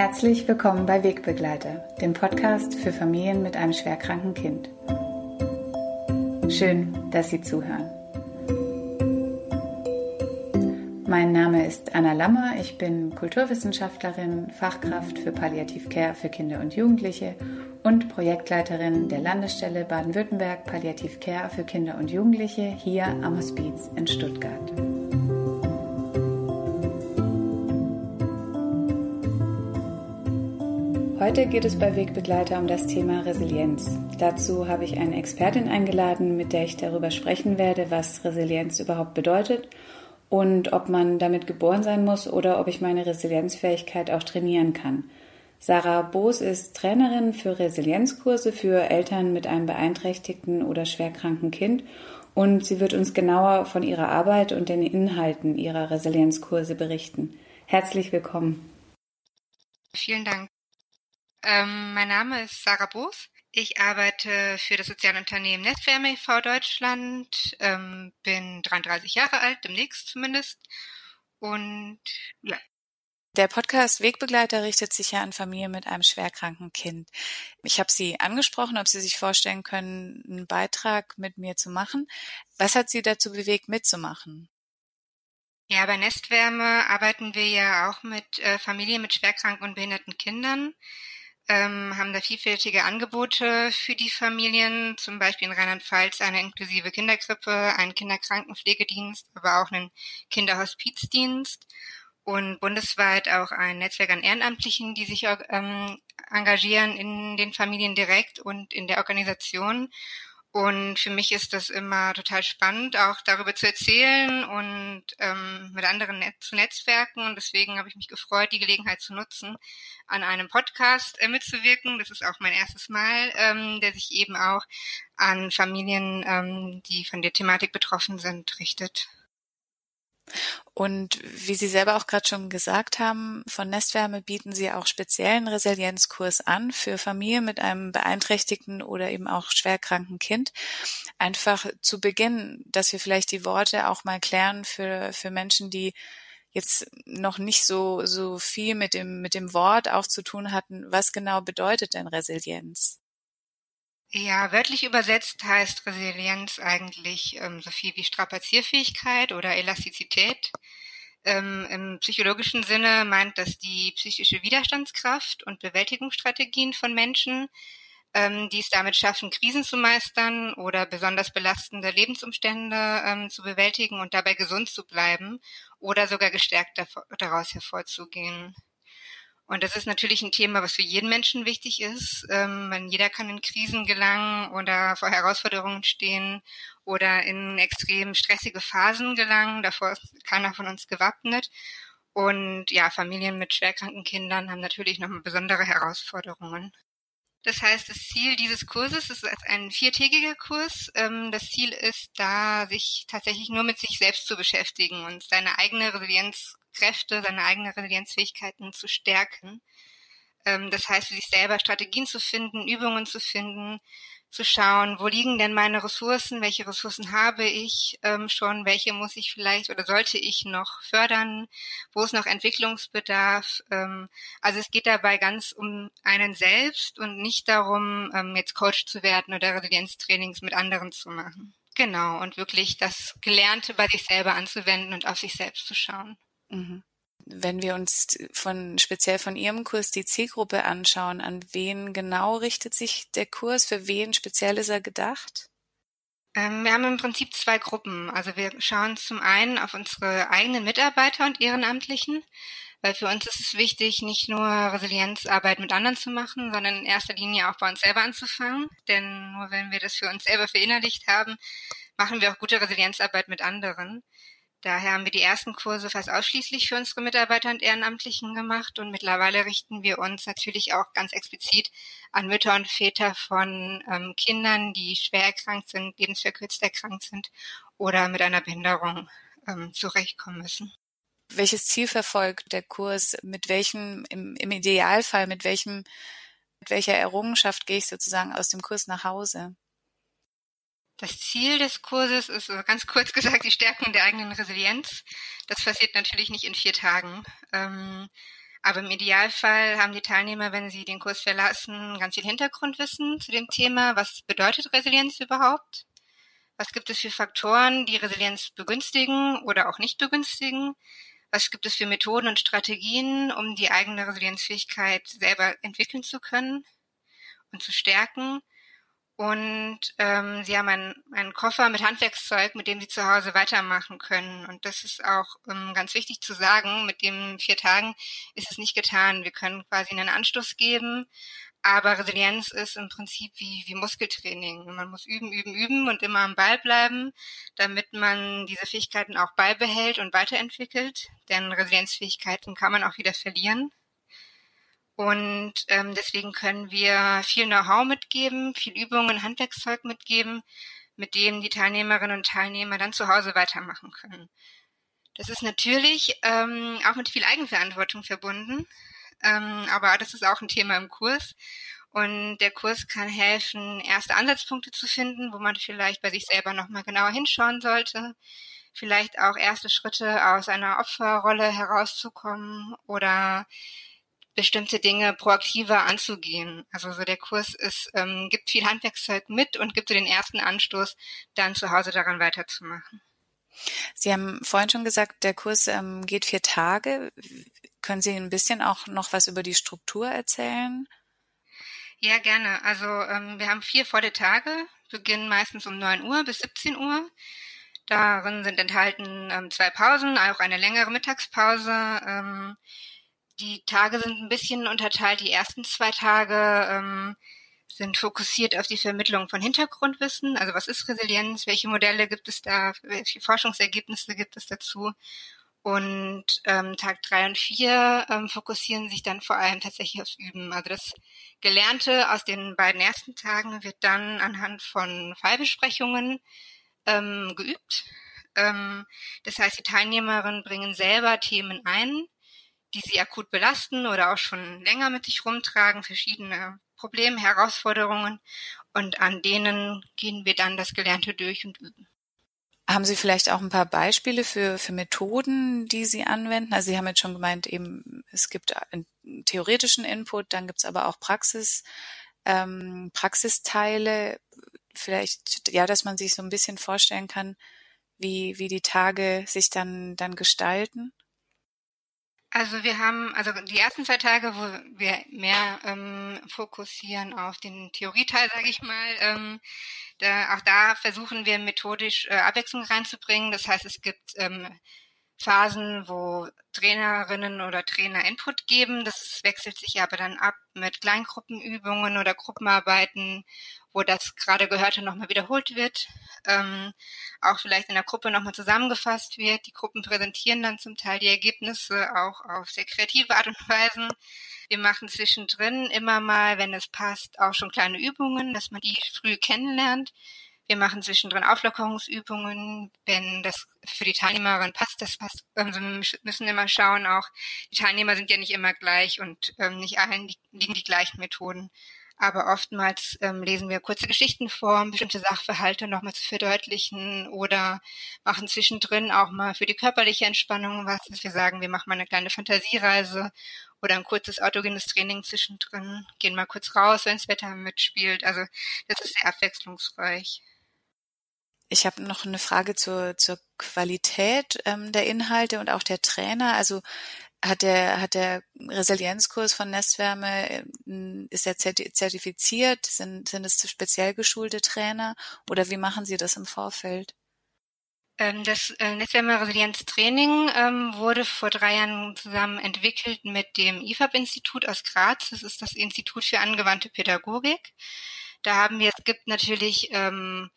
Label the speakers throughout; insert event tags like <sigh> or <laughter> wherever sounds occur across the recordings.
Speaker 1: Herzlich willkommen bei Wegbegleiter, dem Podcast für Familien mit einem schwerkranken Kind. Schön, dass Sie zuhören. Mein Name ist Anna Lammer, ich bin Kulturwissenschaftlerin, Fachkraft für Palliativcare für Kinder und Jugendliche und Projektleiterin der Landesstelle Baden-Württemberg Palliativcare für Kinder und Jugendliche hier am Hospiz in Stuttgart. Heute geht es bei Wegbegleiter um das Thema Resilienz. Dazu habe ich eine Expertin eingeladen, mit der ich darüber sprechen werde, was Resilienz überhaupt bedeutet und ob man damit geboren sein muss oder ob ich meine Resilienzfähigkeit auch trainieren kann. Sarah Boos ist Trainerin für Resilienzkurse für Eltern mit einem beeinträchtigten oder schwerkranken Kind und sie wird uns genauer von ihrer Arbeit und den Inhalten ihrer Resilienzkurse berichten. Herzlich willkommen.
Speaker 2: Vielen Dank. Ähm, mein Name ist Sarah Boos. Ich arbeite für das soziale Unternehmen Nestwärme e.V. Deutschland, ähm, bin 33 Jahre alt, demnächst zumindest. Und ja.
Speaker 1: Der Podcast Wegbegleiter richtet sich ja an Familien mit einem schwerkranken Kind. Ich habe Sie angesprochen, ob Sie sich vorstellen können, einen Beitrag mit mir zu machen. Was hat Sie dazu bewegt, mitzumachen?
Speaker 2: Ja, bei Nestwärme arbeiten wir ja auch mit äh, Familien mit schwerkranken und behinderten Kindern ähm, haben da vielfältige Angebote für die Familien, zum Beispiel in Rheinland-Pfalz eine inklusive Kinderkrippe, einen Kinderkrankenpflegedienst, aber auch einen Kinderhospizdienst und bundesweit auch ein Netzwerk an Ehrenamtlichen, die sich ähm, engagieren in den Familien direkt und in der Organisation. Und für mich ist das immer total spannend, auch darüber zu erzählen und ähm, mit anderen Net zu netzwerken. Und deswegen habe ich mich gefreut, die Gelegenheit zu nutzen, an einem Podcast äh, mitzuwirken. Das ist auch mein erstes Mal, ähm, der sich eben auch an Familien, ähm, die von der Thematik betroffen sind, richtet.
Speaker 1: Und wie Sie selber auch gerade schon gesagt haben, von Nestwärme bieten Sie auch speziellen Resilienzkurs an für Familien mit einem beeinträchtigten oder eben auch schwerkranken Kind. Einfach zu Beginn, dass wir vielleicht die Worte auch mal klären für, für Menschen, die jetzt noch nicht so, so viel mit dem, mit dem Wort auch zu tun hatten. Was genau bedeutet denn Resilienz?
Speaker 2: Ja, wörtlich übersetzt heißt Resilienz eigentlich ähm, so viel wie Strapazierfähigkeit oder Elastizität. Ähm, Im psychologischen Sinne meint das die psychische Widerstandskraft und Bewältigungsstrategien von Menschen, ähm, die es damit schaffen, Krisen zu meistern oder besonders belastende Lebensumstände ähm, zu bewältigen und dabei gesund zu bleiben oder sogar gestärkt daraus hervorzugehen. Und das ist natürlich ein Thema, was für jeden Menschen wichtig ist. Ähm, jeder kann in Krisen gelangen oder vor Herausforderungen stehen oder in extrem stressige Phasen gelangen. Davor ist keiner von uns gewappnet. Und ja, Familien mit schwerkranken Kindern haben natürlich nochmal besondere Herausforderungen. Das heißt, das Ziel dieses Kurses ist ein viertägiger Kurs. Ähm, das Ziel ist da, sich tatsächlich nur mit sich selbst zu beschäftigen und seine eigene Resilienz Kräfte, seine eigenen Resilienzfähigkeiten zu stärken. Ähm, das heißt, für sich selber Strategien zu finden, Übungen zu finden, zu schauen, wo liegen denn meine Ressourcen, welche Ressourcen habe ich ähm, schon, welche muss ich vielleicht oder sollte ich noch fördern, wo ist noch Entwicklungsbedarf. Ähm, also es geht dabei ganz um einen selbst und nicht darum, ähm, jetzt Coach zu werden oder Resilienztrainings mit anderen zu machen. Genau, und wirklich das Gelernte bei sich selber anzuwenden und auf sich selbst zu schauen.
Speaker 1: Mhm. Wenn wir uns von speziell von Ihrem Kurs die Zielgruppe anschauen, an wen genau richtet sich der Kurs? Für wen speziell ist er gedacht?
Speaker 2: Ähm, wir haben im Prinzip zwei Gruppen. Also wir schauen zum einen auf unsere eigenen Mitarbeiter und Ehrenamtlichen, weil für uns ist es wichtig, nicht nur Resilienzarbeit mit anderen zu machen, sondern in erster Linie auch bei uns selber anzufangen. Denn nur wenn wir das für uns selber verinnerlicht haben, machen wir auch gute Resilienzarbeit mit anderen. Daher haben wir die ersten Kurse fast ausschließlich für unsere Mitarbeiter und Ehrenamtlichen gemacht und mittlerweile richten wir uns natürlich auch ganz explizit an Mütter und Väter von ähm, Kindern, die schwer erkrankt sind, lebensverkürzt erkrankt sind oder mit einer Behinderung ähm, zurechtkommen müssen.
Speaker 1: Welches Ziel verfolgt der Kurs? Mit welchem, im, im Idealfall, mit welchem, mit welcher Errungenschaft gehe ich sozusagen aus dem Kurs nach Hause?
Speaker 2: Das Ziel des Kurses ist ganz kurz <laughs> gesagt die Stärkung der eigenen Resilienz. Das passiert natürlich nicht in vier Tagen. Ähm, Aber im Idealfall haben die Teilnehmer, wenn sie den Kurs verlassen, ganz viel Hintergrundwissen zu dem Thema. Was bedeutet Resilienz überhaupt? Was gibt es für Faktoren, die Resilienz begünstigen oder auch nicht begünstigen? Was gibt es für Methoden und Strategien, um die eigene Resilienzfähigkeit selber entwickeln zu können und zu stärken? Und ähm, sie haben einen, einen Koffer mit Handwerkszeug, mit dem sie zu Hause weitermachen können. Und das ist auch ähm, ganz wichtig zu sagen. Mit den vier Tagen ist es nicht getan. Wir können quasi einen Anstoß geben, aber Resilienz ist im Prinzip wie, wie Muskeltraining. Man muss üben, üben, üben und immer am Ball bleiben, damit man diese Fähigkeiten auch beibehält und weiterentwickelt. Denn Resilienzfähigkeiten kann man auch wieder verlieren. Und ähm, deswegen können wir viel Know-how mitgeben, viel Übungen, Handwerkszeug mitgeben, mit dem die Teilnehmerinnen und Teilnehmer dann zu Hause weitermachen können. Das ist natürlich ähm, auch mit viel Eigenverantwortung verbunden, ähm, aber das ist auch ein Thema im Kurs. Und der Kurs kann helfen, erste Ansatzpunkte zu finden, wo man vielleicht bei sich selber nochmal genauer hinschauen sollte. Vielleicht auch erste Schritte aus einer Opferrolle herauszukommen oder bestimmte Dinge proaktiver anzugehen. Also so der Kurs ist, ähm, gibt viel Handwerkszeug mit und gibt so den ersten Anstoß, dann zu Hause daran weiterzumachen.
Speaker 1: Sie haben vorhin schon gesagt, der Kurs ähm, geht vier Tage. Können Sie ein bisschen auch noch was über die Struktur erzählen?
Speaker 2: Ja, gerne. Also ähm, wir haben vier volle Tage, beginnen meistens um 9 Uhr bis 17 Uhr. Darin sind enthalten ähm, zwei Pausen, auch eine längere Mittagspause. Ähm, die Tage sind ein bisschen unterteilt. Die ersten zwei Tage ähm, sind fokussiert auf die Vermittlung von Hintergrundwissen. Also was ist Resilienz? Welche Modelle gibt es da? Welche Forschungsergebnisse gibt es dazu? Und ähm, Tag drei und vier ähm, fokussieren sich dann vor allem tatsächlich aufs Üben. Also das Gelernte aus den beiden ersten Tagen wird dann anhand von Fallbesprechungen ähm, geübt. Ähm, das heißt, die Teilnehmerinnen bringen selber Themen ein, die sie akut belasten oder auch schon länger mit sich rumtragen, verschiedene Probleme, Herausforderungen und an denen gehen wir dann das Gelernte durch und üben.
Speaker 1: Haben Sie vielleicht auch ein paar Beispiele für, für Methoden, die Sie anwenden? Also Sie haben jetzt schon gemeint, eben es gibt einen theoretischen Input, dann gibt es aber auch Praxis, ähm, Praxisteile. Vielleicht, ja, dass man sich so ein bisschen vorstellen kann, wie, wie die Tage sich dann, dann gestalten.
Speaker 2: Also wir haben, also die ersten zwei Tage, wo wir mehr ähm, fokussieren auf den Theorieteil, sage ich mal, ähm, da, auch da versuchen wir methodisch äh, Abwechslung reinzubringen. Das heißt, es gibt ähm, Phasen, wo Trainerinnen oder Trainer Input geben. Das wechselt sich aber dann ab mit Kleingruppenübungen oder Gruppenarbeiten, wo das gerade Gehörte nochmal wiederholt wird, ähm, auch vielleicht in der Gruppe nochmal zusammengefasst wird. Die Gruppen präsentieren dann zum Teil die Ergebnisse auch auf sehr kreative Art und Weise. Wir machen zwischendrin immer mal, wenn es passt, auch schon kleine Übungen, dass man die früh kennenlernt wir machen zwischendrin Auflockerungsübungen, wenn das für die Teilnehmerin passt. Das passt. Also wir müssen immer schauen, auch die Teilnehmer sind ja nicht immer gleich und ähm, nicht allen liegen die gleichen Methoden. Aber oftmals ähm, lesen wir kurze Geschichten vor, um bestimmte Sachverhalte nochmal zu verdeutlichen oder machen zwischendrin auch mal für die körperliche Entspannung was. Dass wir sagen, wir machen mal eine kleine Fantasiereise oder ein kurzes autogenes Training zwischendrin, gehen mal kurz raus, wenn das Wetter mitspielt. Also das ist sehr abwechslungsreich.
Speaker 1: Ich habe noch eine Frage zur, zur Qualität ähm, der Inhalte und auch der Trainer. Also hat der, hat der Resilienzkurs von Nestwärme, äh, ist er zertifiziert? Sind, sind es speziell geschulte Trainer oder wie machen Sie das im Vorfeld?
Speaker 2: Ähm, das äh, Netzwärme Resilienz Training ähm, wurde vor drei Jahren zusammen entwickelt mit dem IFAB-Institut aus Graz. Das ist das Institut für angewandte Pädagogik. Da haben wir, es gibt natürlich ähm,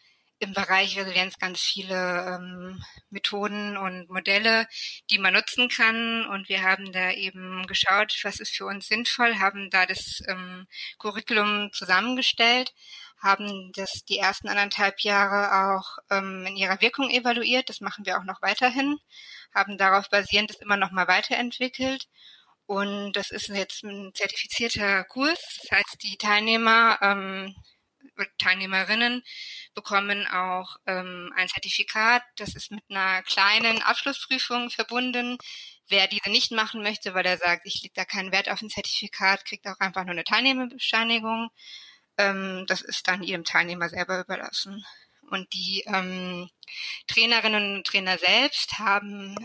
Speaker 2: im Bereich Resilienz ganz viele ähm, Methoden und Modelle, die man nutzen kann. Und wir haben da eben geschaut, was ist für uns sinnvoll, haben da das ähm, Curriculum zusammengestellt, haben das die ersten anderthalb Jahre auch ähm, in ihrer Wirkung evaluiert. Das machen wir auch noch weiterhin, haben darauf basierend das immer noch mal weiterentwickelt. Und das ist jetzt ein zertifizierter Kurs. Das heißt, die Teilnehmer ähm, Teilnehmerinnen bekommen auch ähm, ein Zertifikat. Das ist mit einer kleinen Abschlussprüfung verbunden. Wer diese nicht machen möchte, weil er sagt, ich lege da keinen Wert auf ein Zertifikat, kriegt auch einfach nur eine Teilnehmerbescheinigung. Ähm, das ist dann jedem Teilnehmer selber überlassen. Und die ähm, Trainerinnen und Trainer selbst haben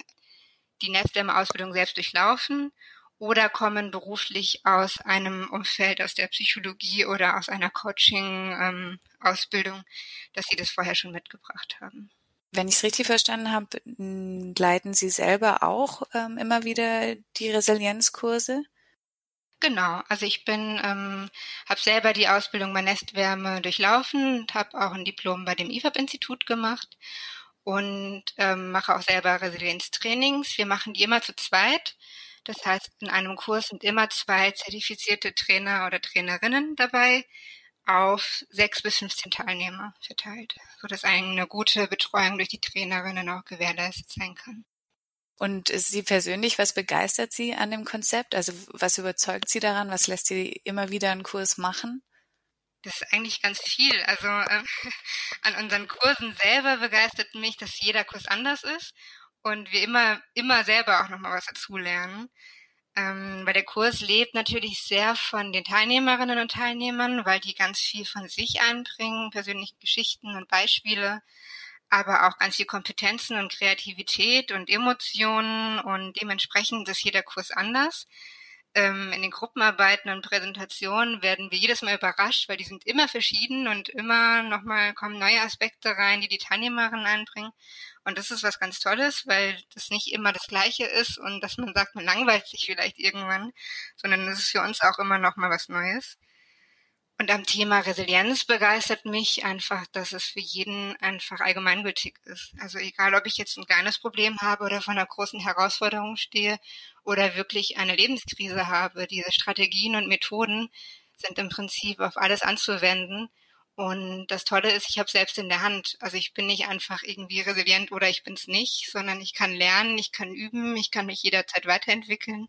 Speaker 2: die Netzwärme-Ausbildung selbst durchlaufen oder kommen beruflich aus einem Umfeld aus der Psychologie oder aus einer Coaching-Ausbildung, ähm, dass sie das vorher schon mitgebracht haben.
Speaker 1: Wenn ich es richtig verstanden habe, leiten Sie selber auch ähm, immer wieder die Resilienzkurse?
Speaker 2: Genau, also ich bin, ähm, habe selber die Ausbildung bei Nestwärme durchlaufen und habe auch ein Diplom bei dem IFAB-Institut gemacht und ähm, mache auch selber Resilienztrainings. Wir machen die immer zu zweit. Das heißt, in einem Kurs sind immer zwei zertifizierte Trainer oder Trainerinnen dabei auf sechs bis 15 Teilnehmer verteilt, sodass eine gute Betreuung durch die Trainerinnen auch gewährleistet sein kann.
Speaker 1: Und Sie persönlich, was begeistert Sie an dem Konzept? Also was überzeugt Sie daran? Was lässt Sie immer wieder einen Kurs machen?
Speaker 2: Das ist eigentlich ganz viel. Also äh, <laughs> an unseren Kursen selber begeistert mich, dass jeder Kurs anders ist und wir immer, immer selber auch nochmal was dazulernen. Ähm, weil der Kurs lebt natürlich sehr von den Teilnehmerinnen und Teilnehmern, weil die ganz viel von sich einbringen, persönliche Geschichten und Beispiele, aber auch ganz viel Kompetenzen und Kreativität und Emotionen und dementsprechend ist jeder Kurs anders ähm, in den Gruppenarbeiten und Präsentationen werden wir jedes Mal überrascht, weil die sind immer verschieden und immer nochmal kommen neue Aspekte rein, die die Teilnehmerinnen einbringen. Und das ist was ganz Tolles, weil das nicht immer das Gleiche ist und dass man sagt, man langweilt sich vielleicht irgendwann, sondern es ist für uns auch immer nochmal was Neues. Und am Thema Resilienz begeistert mich einfach, dass es für jeden einfach allgemeingültig ist. Also egal, ob ich jetzt ein kleines Problem habe oder vor einer großen Herausforderung stehe oder wirklich eine Lebenskrise habe, diese Strategien und Methoden sind im Prinzip auf alles anzuwenden. Und das Tolle ist, ich habe selbst in der Hand. Also ich bin nicht einfach irgendwie resilient oder ich bin es nicht, sondern ich kann lernen, ich kann üben, ich kann mich jederzeit weiterentwickeln.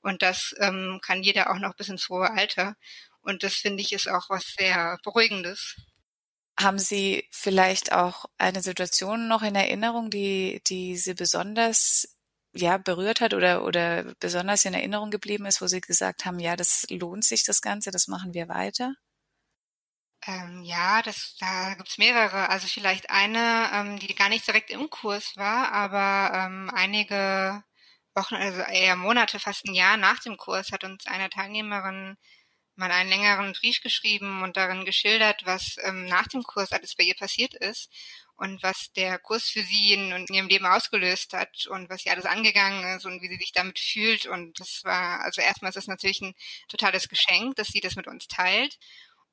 Speaker 2: Und das ähm, kann jeder auch noch bis ins hohe Alter. Und das finde ich ist auch was sehr Beruhigendes.
Speaker 1: Haben Sie vielleicht auch eine Situation noch in Erinnerung, die, die Sie besonders ja, berührt hat oder, oder besonders in Erinnerung geblieben ist, wo Sie gesagt haben, ja, das lohnt sich das Ganze, das machen wir weiter?
Speaker 2: Ähm, ja, das, da gibt's mehrere. Also vielleicht eine, ähm, die gar nicht direkt im Kurs war, aber ähm, einige Wochen, also eher Monate, fast ein Jahr nach dem Kurs hat uns eine Teilnehmerin mal einen längeren Brief geschrieben und darin geschildert, was ähm, nach dem Kurs alles bei ihr passiert ist und was der Kurs für sie in, in, ihrem Leben ausgelöst hat und was sie alles angegangen ist und wie sie sich damit fühlt. Und das war, also erstmal ist es natürlich ein totales Geschenk, dass sie das mit uns teilt.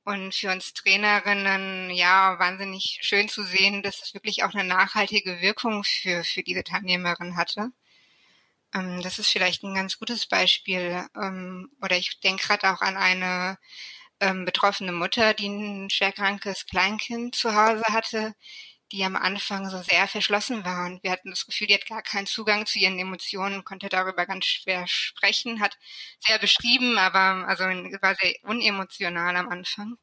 Speaker 2: Und für uns Trainerinnen, ja, wahnsinnig schön zu sehen, dass es wirklich auch eine nachhaltige Wirkung für, für diese Teilnehmerin hatte. Ähm, das ist vielleicht ein ganz gutes Beispiel. Ähm, oder ich denke gerade auch an eine ähm, betroffene Mutter, die ein schwerkrankes Kleinkind zu Hause hatte, die am Anfang so sehr verschlossen war. Und wir hatten das Gefühl, die hat gar keinen Zugang zu ihren Emotionen, konnte darüber ganz schwer sprechen, hat sehr beschrieben, aber also war sehr unemotional am Anfang.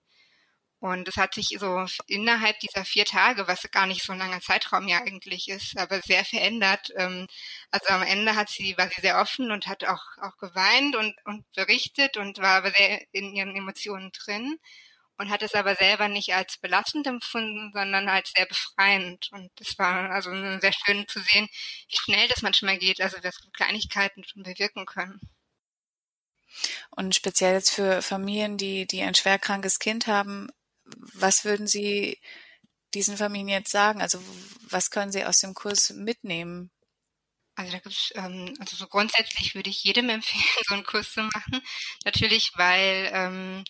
Speaker 2: Und es hat sich so innerhalb dieser vier Tage, was gar nicht so ein langer Zeitraum ja eigentlich ist, aber sehr verändert. Ähm, also am Ende hat sie, war sie sehr offen und hat auch, auch geweint und, und berichtet und war aber sehr in ihren Emotionen drin und hat es aber selber nicht als belastend empfunden, sondern als sehr befreiend. Und das war also sehr schön zu sehen, wie schnell das manchmal geht, also was Kleinigkeiten schon bewirken können.
Speaker 1: Und speziell jetzt für Familien, die, die ein schwerkrankes Kind haben, was würden Sie diesen Familien jetzt sagen? Also was können Sie aus dem Kurs mitnehmen?
Speaker 2: Also da gibt's, ähm, also so grundsätzlich würde ich jedem <laughs> empfehlen, so einen Kurs zu machen. Natürlich, weil ähm,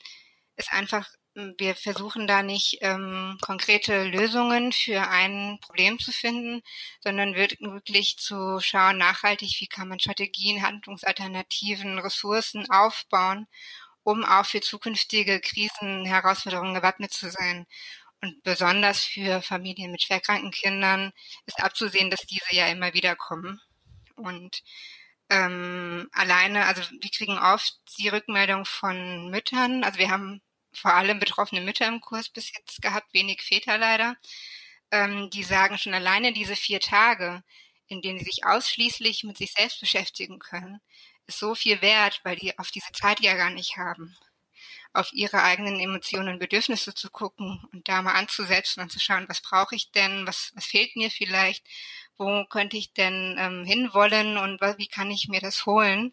Speaker 2: es einfach, wir versuchen da nicht ähm, konkrete Lösungen für ein Problem zu finden, sondern wirklich zu schauen, nachhaltig, wie kann man Strategien, Handlungsalternativen, Ressourcen aufbauen um auch für zukünftige Krisen, Herausforderungen gewappnet zu sein. Und besonders für Familien mit schwerkranken Kindern ist abzusehen, dass diese ja immer wieder kommen. Und ähm, alleine, also wir kriegen oft die Rückmeldung von Müttern, also wir haben vor allem betroffene Mütter im Kurs bis jetzt gehabt, wenig Väter leider. Ähm, die sagen schon alleine diese vier Tage, in denen sie sich ausschließlich mit sich selbst beschäftigen können, ist so viel wert, weil die auf diese Zeit ja gar nicht haben. Auf ihre eigenen Emotionen und Bedürfnisse zu gucken und da mal anzusetzen und zu schauen, was brauche ich denn, was, was fehlt mir vielleicht, wo könnte ich denn ähm, hinwollen und wie kann ich mir das holen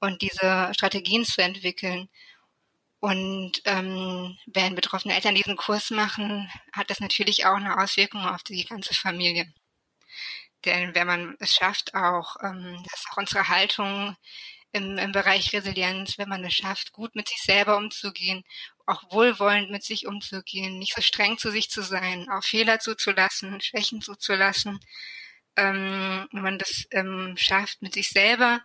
Speaker 2: und diese Strategien zu entwickeln. Und ähm, wenn betroffene Eltern diesen Kurs machen, hat das natürlich auch eine Auswirkung auf die ganze Familie. Denn wenn man es schafft, auch, ähm, das ist auch unsere Haltung im, im Bereich Resilienz, wenn man es schafft, gut mit sich selber umzugehen, auch wohlwollend mit sich umzugehen, nicht so streng zu sich zu sein, auch Fehler zuzulassen, Schwächen zuzulassen, ähm, wenn man das ähm, schafft mit sich selber,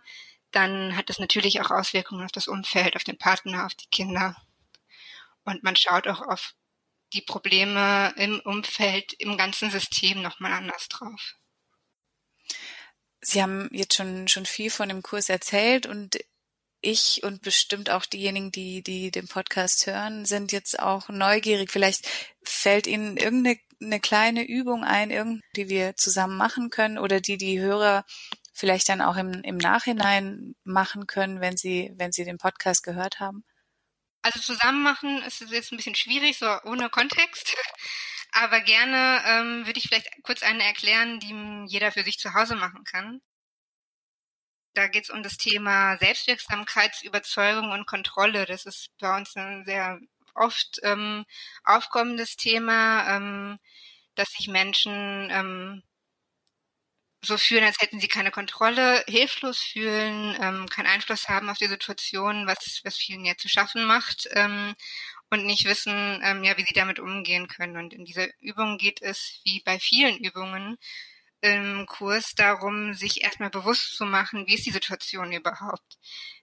Speaker 2: dann hat das natürlich auch Auswirkungen auf das Umfeld, auf den Partner, auf die Kinder. Und man schaut auch auf die Probleme im Umfeld, im ganzen System nochmal anders drauf.
Speaker 1: Sie haben jetzt schon, schon viel von dem Kurs erzählt und ich und bestimmt auch diejenigen, die, die den Podcast hören, sind jetzt auch neugierig. Vielleicht fällt Ihnen irgendeine kleine Übung ein, die wir zusammen machen können oder die die Hörer vielleicht dann auch im, im Nachhinein machen können, wenn sie, wenn sie den Podcast gehört haben?
Speaker 2: Also zusammen machen ist jetzt ein bisschen schwierig, so ohne Kontext. Aber gerne ähm, würde ich vielleicht kurz eine erklären, die jeder für sich zu Hause machen kann. Da geht es um das Thema Selbstwirksamkeitsüberzeugung und Kontrolle. Das ist bei uns ein sehr oft ähm, aufkommendes Thema, ähm, dass sich Menschen ähm, so fühlen, als hätten sie keine Kontrolle, hilflos fühlen, ähm, keinen Einfluss haben auf die Situation, was, was vielen ja zu schaffen macht ähm, und nicht wissen, ähm, ja, wie sie damit umgehen können. Und in dieser Übung geht es, wie bei vielen Übungen im Kurs, darum, sich erstmal bewusst zu machen, wie ist die Situation überhaupt.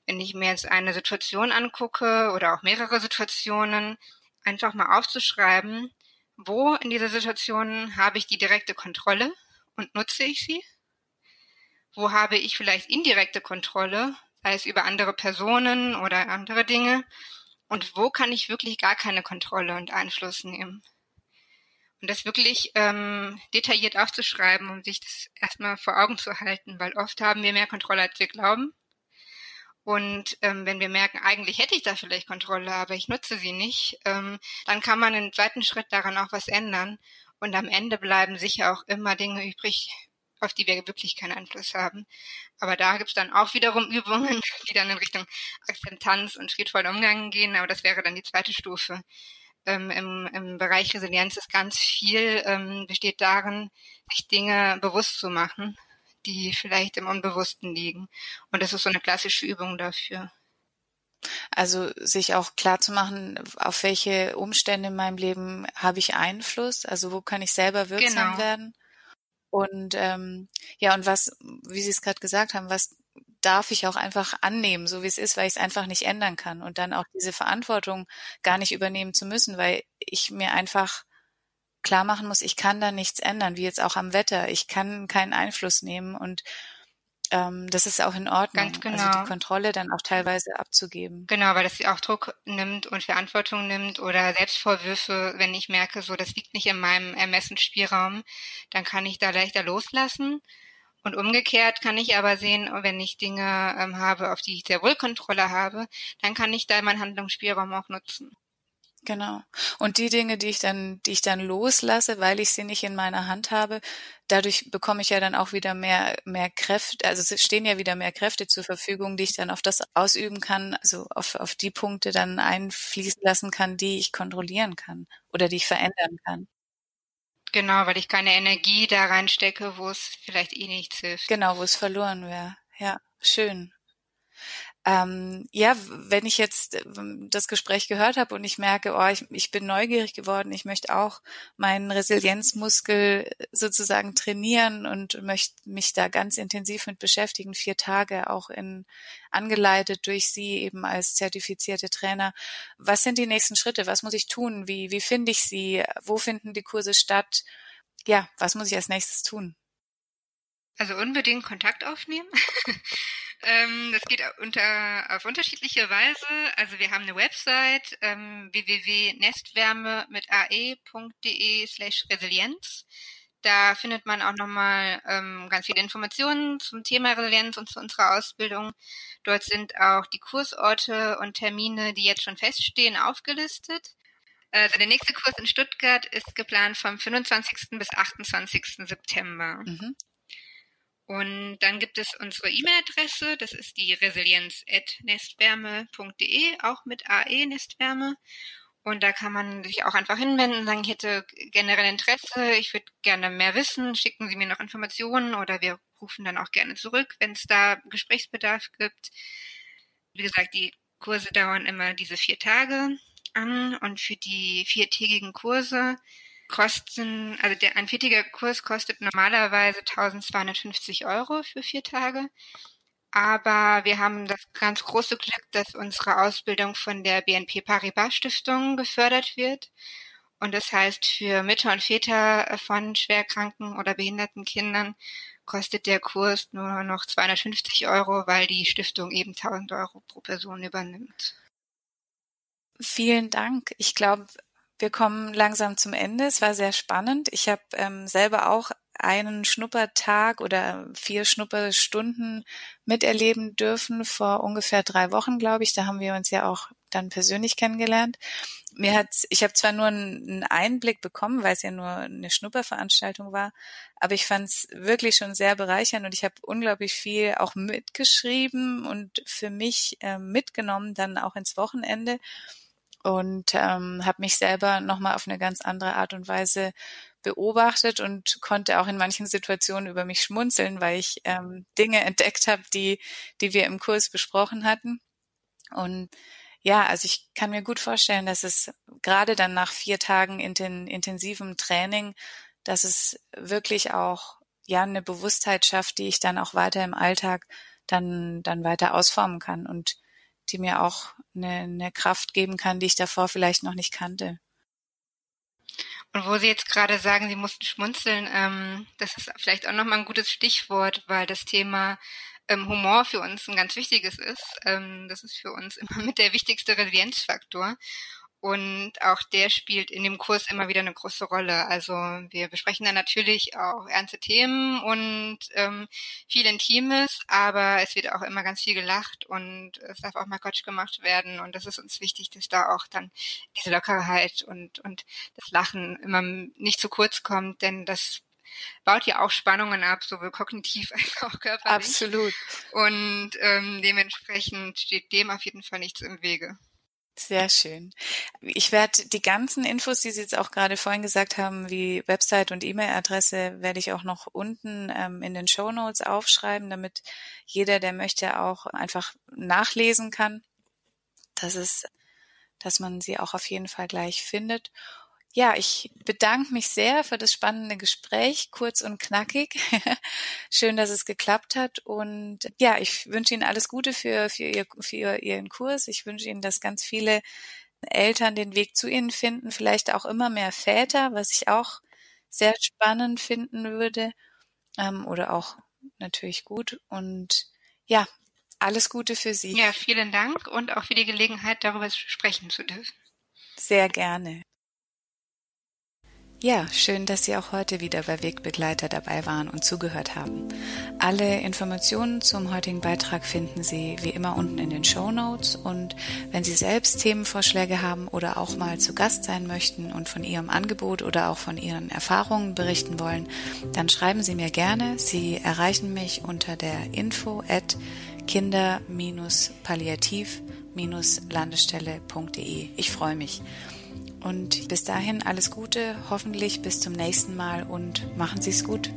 Speaker 2: Wenn ich mir jetzt eine Situation angucke oder auch mehrere Situationen, einfach mal aufzuschreiben, wo in dieser Situation habe ich die direkte Kontrolle und nutze ich sie? Wo habe ich vielleicht indirekte Kontrolle, sei es über andere Personen oder andere Dinge? Und wo kann ich wirklich gar keine Kontrolle und Einfluss nehmen. Und das wirklich ähm, detailliert aufzuschreiben, um sich das erstmal vor Augen zu halten, weil oft haben wir mehr Kontrolle, als wir glauben. Und ähm, wenn wir merken, eigentlich hätte ich da vielleicht Kontrolle, aber ich nutze sie nicht, ähm, dann kann man im zweiten Schritt daran auch was ändern. Und am Ende bleiben sicher auch immer Dinge übrig, auf die wir wirklich keinen Einfluss haben. Aber da gibt's dann auch wiederum Übungen, <laughs> die dann in Richtung Akzeptanz und friedvoller Umgang gehen, aber das wäre dann die zweite Stufe. Ähm, im, Im Bereich Resilienz ist ganz viel, ähm, besteht darin, sich Dinge bewusst zu machen, die vielleicht im Unbewussten liegen. Und das ist so eine klassische Übung dafür.
Speaker 1: Also sich auch klar zu machen, auf welche Umstände in meinem Leben habe ich Einfluss, also wo kann ich selber wirksam genau. werden. Und ähm, ja, und was, wie Sie es gerade gesagt haben, was darf ich auch einfach annehmen, so wie es ist, weil ich es einfach nicht ändern kann und dann auch diese Verantwortung gar nicht übernehmen zu müssen, weil ich mir einfach klar machen muss, ich kann da nichts ändern, wie jetzt auch am Wetter. Ich kann keinen Einfluss nehmen und ähm, das ist auch in Ordnung. Ganz genau. Also die genau. Kontrolle dann auch teilweise abzugeben.
Speaker 2: Genau, weil das auch Druck nimmt und Verantwortung nimmt oder Selbstvorwürfe, wenn ich merke, so das liegt nicht in meinem Ermessensspielraum, dann kann ich da leichter loslassen. Und umgekehrt kann ich aber sehen, wenn ich Dinge ähm, habe, auf die ich sehr wohl Kontrolle habe, dann kann ich da meinen Handlungsspielraum auch nutzen.
Speaker 1: Genau. Und die Dinge, die ich dann, die ich dann loslasse, weil ich sie nicht in meiner Hand habe, dadurch bekomme ich ja dann auch wieder mehr, mehr Kräfte, also es stehen ja wieder mehr Kräfte zur Verfügung, die ich dann auf das ausüben kann, also auf, auf die Punkte dann einfließen lassen kann, die ich kontrollieren kann oder die ich verändern kann.
Speaker 2: Genau, weil ich keine Energie da reinstecke, wo es vielleicht eh nichts hilft.
Speaker 1: Genau, wo es verloren wäre. Ja, schön. Ähm, ja, wenn ich jetzt ähm, das Gespräch gehört habe und ich merke, oh, ich, ich bin neugierig geworden, ich möchte auch meinen Resilienzmuskel sozusagen trainieren und möchte mich da ganz intensiv mit beschäftigen, vier Tage auch in angeleitet durch Sie eben als zertifizierte Trainer. Was sind die nächsten Schritte? Was muss ich tun? Wie, wie finde ich sie? Wo finden die Kurse statt? Ja, was muss ich als nächstes tun?
Speaker 2: Also unbedingt Kontakt aufnehmen. <laughs> Ähm, das geht unter, auf unterschiedliche Weise. Also wir haben eine Website ähm, www.nestwärme mit ae.de slash Resilienz. Da findet man auch nochmal ähm, ganz viele Informationen zum Thema Resilienz und zu unserer Ausbildung. Dort sind auch die Kursorte und Termine, die jetzt schon feststehen, aufgelistet. Also der nächste Kurs in Stuttgart ist geplant vom 25. bis 28. September. Mhm. Und dann gibt es unsere E-Mail-Adresse, das ist die resilienz.nestwärme.de, auch mit AE Nestwärme. Und da kann man sich auch einfach hinwenden und sagen, ich hätte generell Interesse, ich würde gerne mehr wissen, schicken Sie mir noch Informationen oder wir rufen dann auch gerne zurück, wenn es da Gesprächsbedarf gibt. Wie gesagt, die Kurse dauern immer diese vier Tage an und für die viertägigen Kurse kosten, also der, ein viertägiger Kurs kostet normalerweise 1250 Euro für vier Tage. Aber wir haben das ganz große Glück, dass unsere Ausbildung von der BNP Paribas Stiftung gefördert wird. Und das heißt, für Mütter und Väter von schwerkranken oder behinderten Kindern kostet der Kurs nur noch 250 Euro, weil die Stiftung eben 1000 Euro pro Person übernimmt.
Speaker 1: Vielen Dank. Ich glaube, wir kommen langsam zum Ende. Es war sehr spannend. Ich habe ähm, selber auch einen Schnuppertag oder vier Schnupperstunden miterleben dürfen vor ungefähr drei Wochen, glaube ich. Da haben wir uns ja auch dann persönlich kennengelernt. Mir hat, ich habe zwar nur einen Einblick bekommen, weil es ja nur eine Schnupperveranstaltung war, aber ich fand es wirklich schon sehr bereichernd und ich habe unglaublich viel auch mitgeschrieben und für mich äh, mitgenommen dann auch ins Wochenende und ähm, habe mich selber nochmal auf eine ganz andere Art und Weise beobachtet und konnte auch in manchen Situationen über mich schmunzeln, weil ich ähm, Dinge entdeckt habe, die, die wir im Kurs besprochen hatten. Und ja, also ich kann mir gut vorstellen, dass es gerade dann nach vier Tagen inten, intensivem Training, dass es wirklich auch ja eine Bewusstheit schafft, die ich dann auch weiter im Alltag dann dann weiter ausformen kann und die mir auch eine, eine Kraft geben kann, die ich davor vielleicht noch nicht kannte.
Speaker 2: Und wo Sie jetzt gerade sagen, Sie mussten schmunzeln, ähm, das ist vielleicht auch nochmal ein gutes Stichwort, weil das Thema ähm, Humor für uns ein ganz wichtiges ist. Ähm, das ist für uns <laughs> immer mit der wichtigste Resilienzfaktor. Und auch der spielt in dem Kurs immer wieder eine große Rolle. Also wir besprechen dann natürlich auch ernste Themen und ähm, viel Intimes, aber es wird auch immer ganz viel gelacht und es darf auch mal Quatsch gemacht werden. Und das ist uns wichtig, dass da auch dann diese Lockerheit und, und das Lachen immer nicht zu kurz kommt, denn das baut ja auch Spannungen ab, sowohl kognitiv <laughs> als auch körperlich.
Speaker 1: Absolut.
Speaker 2: Und ähm, dementsprechend steht dem auf jeden Fall nichts im Wege.
Speaker 1: Sehr schön. Ich werde die ganzen Infos, die Sie jetzt auch gerade vorhin gesagt haben, wie Website und E-Mail-Adresse, werde ich auch noch unten ähm, in den Show Notes aufschreiben, damit jeder, der möchte, auch einfach nachlesen kann. Das ist, dass man sie auch auf jeden Fall gleich findet. Ja, ich bedanke mich sehr für das spannende Gespräch, kurz und knackig. <laughs> Schön, dass es geklappt hat. Und ja, ich wünsche Ihnen alles Gute für, für, ihr, für Ihren Kurs. Ich wünsche Ihnen, dass ganz viele Eltern den Weg zu Ihnen finden, vielleicht auch immer mehr Väter, was ich auch sehr spannend finden würde. Ähm, oder auch natürlich gut. Und ja, alles Gute für Sie.
Speaker 2: Ja, vielen Dank und auch für die Gelegenheit, darüber sprechen zu dürfen.
Speaker 1: Sehr gerne. Ja, schön, dass Sie auch heute wieder bei Wegbegleiter dabei waren und zugehört haben. Alle Informationen zum heutigen Beitrag finden Sie wie immer unten in den Show Notes und wenn Sie selbst Themenvorschläge haben oder auch mal zu Gast sein möchten und von Ihrem Angebot oder auch von Ihren Erfahrungen berichten wollen, dann schreiben Sie mir gerne. Sie erreichen mich unter der info at kinder-palliativ-landestelle.de. Ich freue mich. Und bis dahin alles Gute, hoffentlich bis zum nächsten Mal und machen Sie es gut.